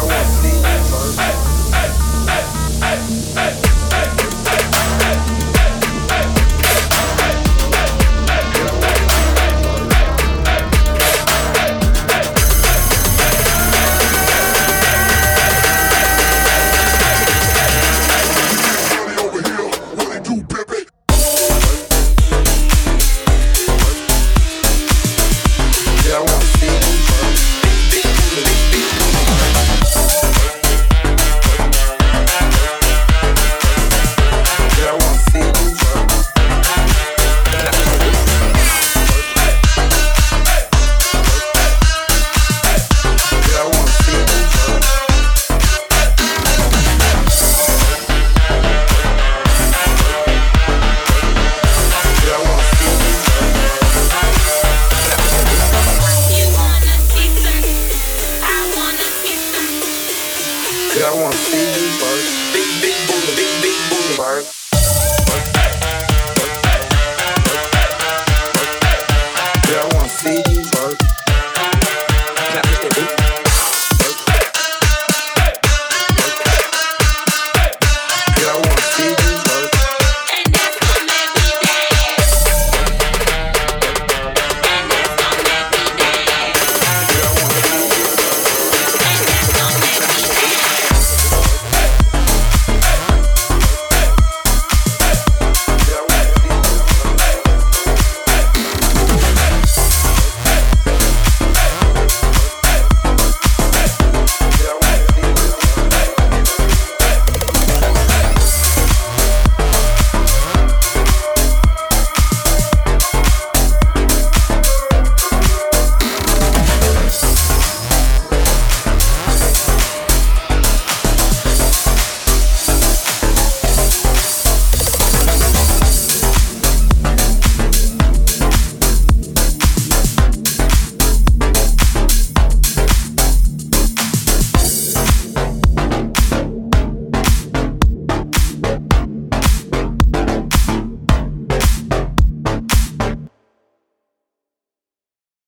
I want to see. I wanna see you work. Big, big big, big, big booty work.